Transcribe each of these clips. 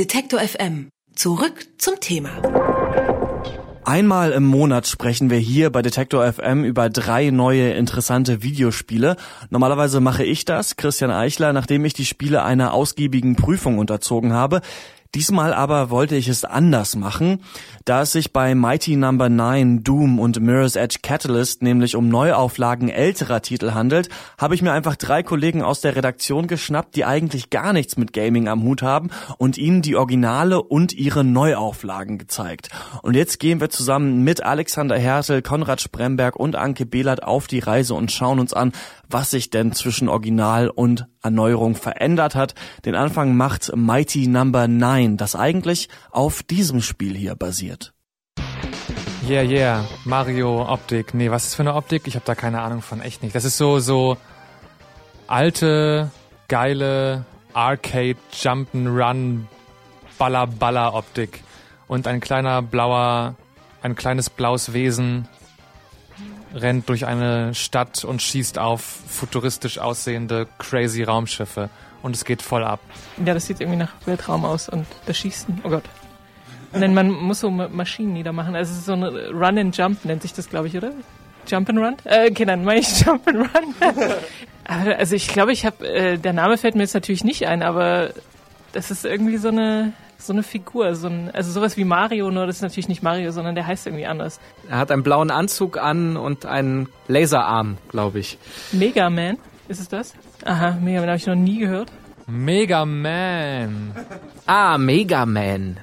Detektor FM. Zurück zum Thema. Einmal im Monat sprechen wir hier bei Detektor FM über drei neue interessante Videospiele. Normalerweise mache ich das, Christian Eichler, nachdem ich die Spiele einer ausgiebigen Prüfung unterzogen habe. Diesmal aber wollte ich es anders machen. Da es sich bei Mighty Number no. 9, Doom und Mirror's Edge Catalyst nämlich um Neuauflagen älterer Titel handelt, habe ich mir einfach drei Kollegen aus der Redaktion geschnappt, die eigentlich gar nichts mit Gaming am Hut haben und ihnen die Originale und ihre Neuauflagen gezeigt. Und jetzt gehen wir zusammen mit Alexander Hertel, Konrad Spremberg und Anke Behlert auf die Reise und schauen uns an, was sich denn zwischen Original und Erneuerung verändert hat. Den Anfang macht Mighty Number no. 9, das eigentlich auf diesem Spiel hier basiert. Yeah, yeah, Mario Optik. Nee, was ist für eine Optik? Ich habe da keine Ahnung von, echt nicht. Das ist so so alte, geile Arcade Jump'n'Run Baller Baller Optik und ein kleiner blauer ein kleines blaues Wesen rennt durch eine Stadt und schießt auf futuristisch aussehende crazy Raumschiffe und es geht voll ab. Ja, das sieht irgendwie nach Weltraum aus und das Schießen, oh Gott. Nein, man muss so Maschinen niedermachen. Also so ein Run and Jump nennt sich das, glaube ich, oder? Jump and Run? Äh, okay, dann meine ich Jump and Run. also ich glaube, ich habe, äh, der Name fällt mir jetzt natürlich nicht ein, aber das ist irgendwie so eine so eine Figur, so ein, also sowas wie Mario, nur das ist natürlich nicht Mario, sondern der heißt irgendwie anders. Er hat einen blauen Anzug an und einen Laserarm, glaube ich. Mega Man, ist es das? Aha, Mega Man habe ich noch nie gehört. Mega Man. Ah, Mega Man.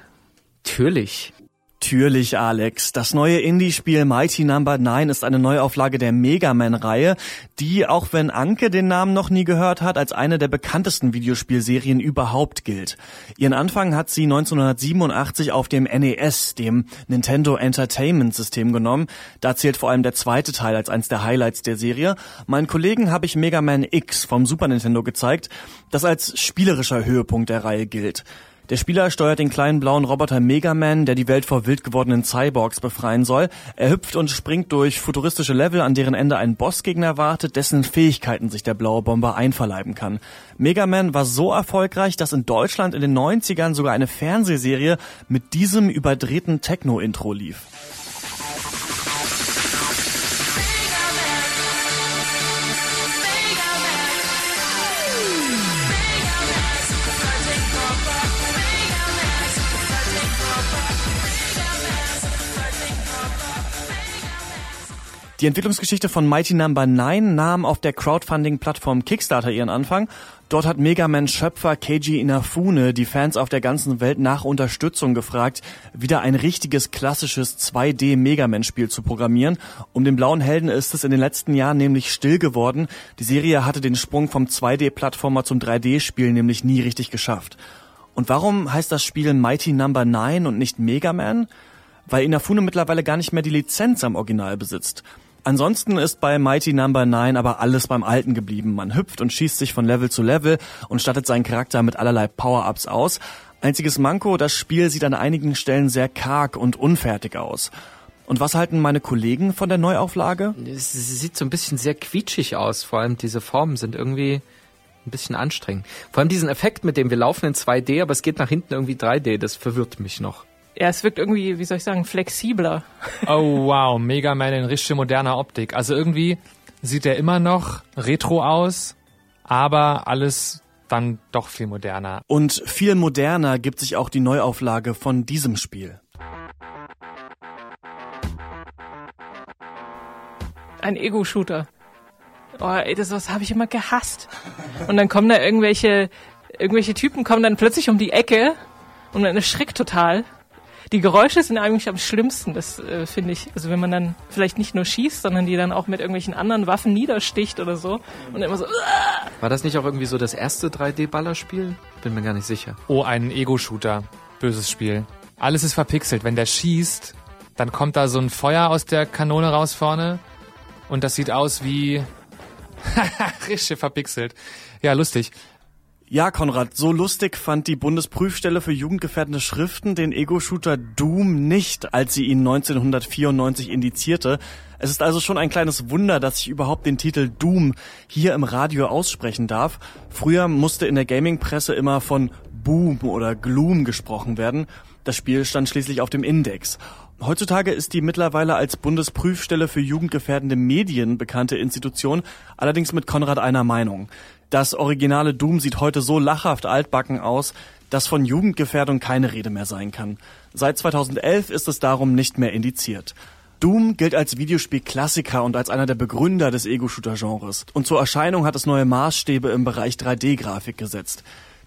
Natürlich. Natürlich, Alex. Das neue Indie-Spiel Mighty Number no. 9 ist eine Neuauflage der Mega Man-Reihe, die, auch wenn Anke den Namen noch nie gehört hat, als eine der bekanntesten Videospielserien überhaupt gilt. Ihren Anfang hat sie 1987 auf dem NES, dem Nintendo Entertainment System, genommen. Da zählt vor allem der zweite Teil als eines der Highlights der Serie. Meinen Kollegen habe ich Mega Man X vom Super Nintendo gezeigt, das als spielerischer Höhepunkt der Reihe gilt. Der Spieler steuert den kleinen blauen Roboter Mega Man, der die Welt vor wild gewordenen Cyborgs befreien soll. Er hüpft und springt durch futuristische Level, an deren Ende ein Bossgegner wartet, dessen Fähigkeiten sich der blaue Bomber einverleiben kann. Mega Man war so erfolgreich, dass in Deutschland in den 90ern sogar eine Fernsehserie mit diesem überdrehten Techno-Intro lief. Die Entwicklungsgeschichte von Mighty Number no. 9 nahm auf der Crowdfunding-Plattform Kickstarter ihren Anfang. Dort hat Mega Man-Schöpfer Keiji Inafune die Fans auf der ganzen Welt nach Unterstützung gefragt, wieder ein richtiges klassisches 2D-Mega Man-Spiel zu programmieren. Um den blauen Helden ist es in den letzten Jahren nämlich still geworden. Die Serie hatte den Sprung vom 2D-Plattformer zum 3D-Spiel nämlich nie richtig geschafft. Und warum heißt das Spiel Mighty Number no. 9 und nicht Mega Man? Weil Inafune mittlerweile gar nicht mehr die Lizenz am Original besitzt. Ansonsten ist bei Mighty Number no. 9 aber alles beim Alten geblieben. Man hüpft und schießt sich von Level zu Level und stattet seinen Charakter mit allerlei Power-Ups aus. Einziges Manko, das Spiel sieht an einigen Stellen sehr karg und unfertig aus. Und was halten meine Kollegen von der Neuauflage? Es sieht so ein bisschen sehr quietschig aus. Vor allem diese Formen sind irgendwie ein bisschen anstrengend. Vor allem diesen Effekt, mit dem wir laufen in 2D, aber es geht nach hinten irgendwie 3D, das verwirrt mich noch ja, es wirkt irgendwie, wie soll ich sagen, flexibler. Oh wow, Mega Man in richtig moderner Optik. Also irgendwie sieht er immer noch retro aus, aber alles dann doch viel moderner. Und viel moderner gibt sich auch die Neuauflage von diesem Spiel. Ein Ego-Shooter. Oh, ey, das, das habe ich immer gehasst. Und dann kommen da irgendwelche, irgendwelche Typen kommen dann plötzlich um die Ecke und man erschrickt total die Geräusche sind eigentlich am schlimmsten, das äh, finde ich. Also wenn man dann vielleicht nicht nur schießt, sondern die dann auch mit irgendwelchen anderen Waffen niedersticht oder so und immer so. Uah! War das nicht auch irgendwie so das erste 3D-Ballerspiel? Bin mir gar nicht sicher. Oh, ein Ego-Shooter. Böses Spiel. Alles ist verpixelt. Wenn der schießt, dann kommt da so ein Feuer aus der Kanone raus vorne und das sieht aus wie richtig verpixelt. Ja, lustig. Ja, Konrad, so lustig fand die Bundesprüfstelle für jugendgefährdende Schriften den Ego-Shooter Doom nicht, als sie ihn 1994 indizierte. Es ist also schon ein kleines Wunder, dass ich überhaupt den Titel Doom hier im Radio aussprechen darf. Früher musste in der Gaming-Presse immer von Boom oder Gloom gesprochen werden. Das Spiel stand schließlich auf dem Index. Heutzutage ist die mittlerweile als Bundesprüfstelle für jugendgefährdende Medien bekannte Institution allerdings mit Konrad einer Meinung. Das originale Doom sieht heute so lachhaft altbacken aus, dass von Jugendgefährdung keine Rede mehr sein kann. Seit 2011 ist es darum nicht mehr indiziert. Doom gilt als Videospielklassiker und als einer der Begründer des Ego-Shooter-Genres. Und zur Erscheinung hat es neue Maßstäbe im Bereich 3D-Grafik gesetzt.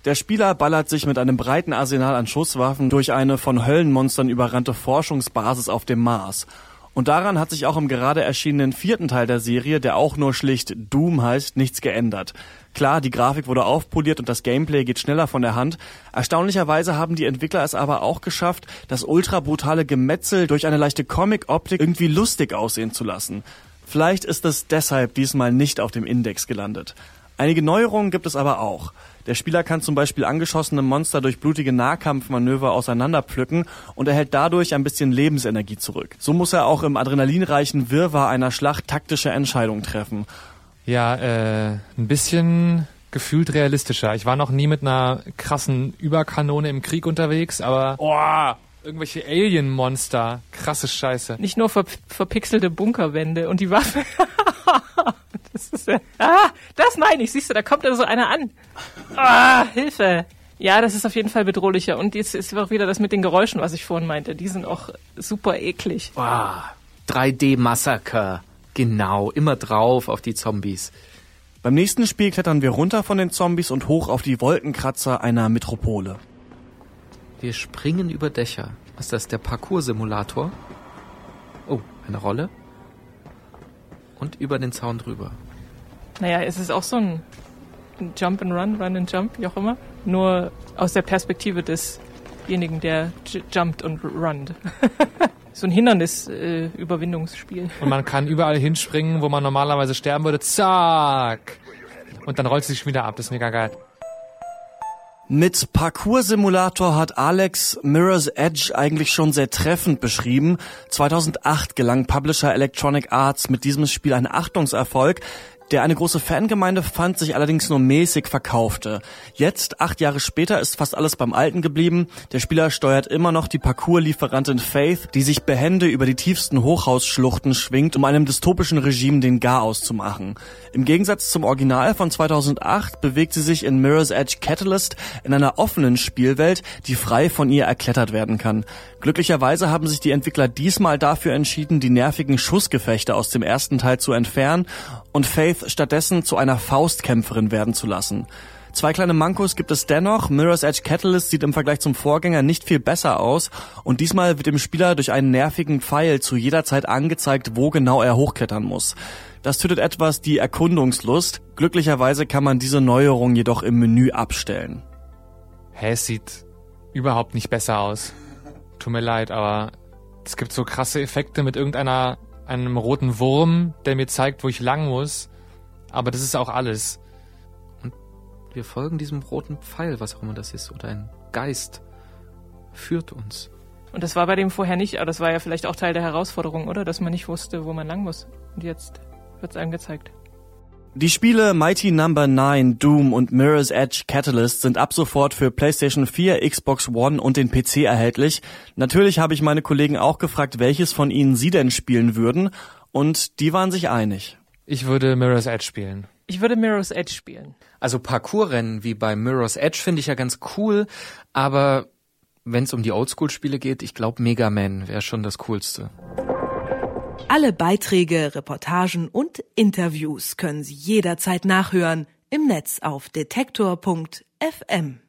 Der Spieler ballert sich mit einem breiten Arsenal an Schusswaffen durch eine von Höllenmonstern überrannte Forschungsbasis auf dem Mars. Und daran hat sich auch im gerade erschienenen vierten Teil der Serie, der auch nur schlicht Doom heißt, nichts geändert. Klar, die Grafik wurde aufpoliert und das Gameplay geht schneller von der Hand. Erstaunlicherweise haben die Entwickler es aber auch geschafft, das ultra brutale Gemetzel durch eine leichte Comic-Optik irgendwie lustig aussehen zu lassen. Vielleicht ist es deshalb diesmal nicht auf dem Index gelandet. Einige Neuerungen gibt es aber auch. Der Spieler kann zum Beispiel angeschossene Monster durch blutige Nahkampfmanöver auseinanderpflücken und erhält dadurch ein bisschen Lebensenergie zurück. So muss er auch im adrenalinreichen Wirrwarr einer Schlacht taktische Entscheidungen treffen. Ja, äh, ein bisschen gefühlt realistischer. Ich war noch nie mit einer krassen Überkanone im Krieg unterwegs, aber oh, irgendwelche Alien-Monster, krasse Scheiße. Nicht nur ver verpixelte Bunkerwände und die Waffe. das ist ja, ah, das meine ich. Siehst du, da kommt da so einer an. Ah, Hilfe. Ja, das ist auf jeden Fall bedrohlicher. Und jetzt ist auch wieder das mit den Geräuschen, was ich vorhin meinte. Die sind auch super eklig. Wow. 3D-Massaker. Genau, immer drauf auf die Zombies. Beim nächsten Spiel klettern wir runter von den Zombies und hoch auf die Wolkenkratzer einer Metropole. Wir springen über Dächer. Ist das der Parcours-Simulator? Oh, eine Rolle. Und über den Zaun drüber. Naja, es ist auch so ein Jump and Run, Run and Jump, wie auch immer. Nur aus der Perspektive desjenigen, der jumpt und runnt. so ein Hindernis-Überwindungsspiel. Äh, und man kann überall hinspringen, wo man normalerweise sterben würde. Zack! Und dann rollt es sich wieder ab. Das ist mega geil. Mit Parcours-Simulator hat Alex Mirror's Edge eigentlich schon sehr treffend beschrieben. 2008 gelang Publisher Electronic Arts mit diesem Spiel ein Achtungserfolg, der eine große Fangemeinde fand, sich allerdings nur mäßig verkaufte. Jetzt, acht Jahre später, ist fast alles beim Alten geblieben. Der Spieler steuert immer noch die Parcours-Lieferantin Faith, die sich behende über die tiefsten Hochhausschluchten schwingt, um einem dystopischen Regime den Garaus zu machen. Im Gegensatz zum Original von 2008 bewegt sie sich in Mirror's Edge Catalyst in einer offenen Spielwelt, die frei von ihr erklettert werden kann. Glücklicherweise haben sich die Entwickler diesmal dafür entschieden, die nervigen Schussgefechte aus dem ersten Teil zu entfernen und Faith stattdessen zu einer Faustkämpferin werden zu lassen. Zwei kleine Mankos gibt es dennoch. Mirror's Edge Catalyst sieht im Vergleich zum Vorgänger nicht viel besser aus und diesmal wird dem Spieler durch einen nervigen Pfeil zu jeder Zeit angezeigt, wo genau er hochklettern muss. Das tötet etwas die Erkundungslust. Glücklicherweise kann man diese Neuerung jedoch im Menü abstellen. Hä, es sieht überhaupt nicht besser aus. Tut mir leid, aber es gibt so krasse Effekte mit irgendeiner einem roten Wurm, der mir zeigt, wo ich lang muss. Aber das ist auch alles. Und wir folgen diesem roten Pfeil, was auch immer das ist, oder ein Geist führt uns. Und das war bei dem vorher nicht, aber das war ja vielleicht auch Teil der Herausforderung, oder? Dass man nicht wusste, wo man lang muss. Und jetzt wird's angezeigt. Die Spiele Mighty Number no. 9, Doom und Mirror's Edge Catalyst sind ab sofort für PlayStation 4, Xbox One und den PC erhältlich. Natürlich habe ich meine Kollegen auch gefragt, welches von ihnen sie denn spielen würden und die waren sich einig. Ich würde Mirror's Edge spielen. Ich würde Mirror's Edge spielen. Also Parkour-Rennen wie bei Mirror's Edge finde ich ja ganz cool, aber wenn es um die Oldschool-Spiele geht, ich glaube Mega Man wäre schon das Coolste. Alle Beiträge, Reportagen und Interviews können Sie jederzeit nachhören im Netz auf detektor.fm.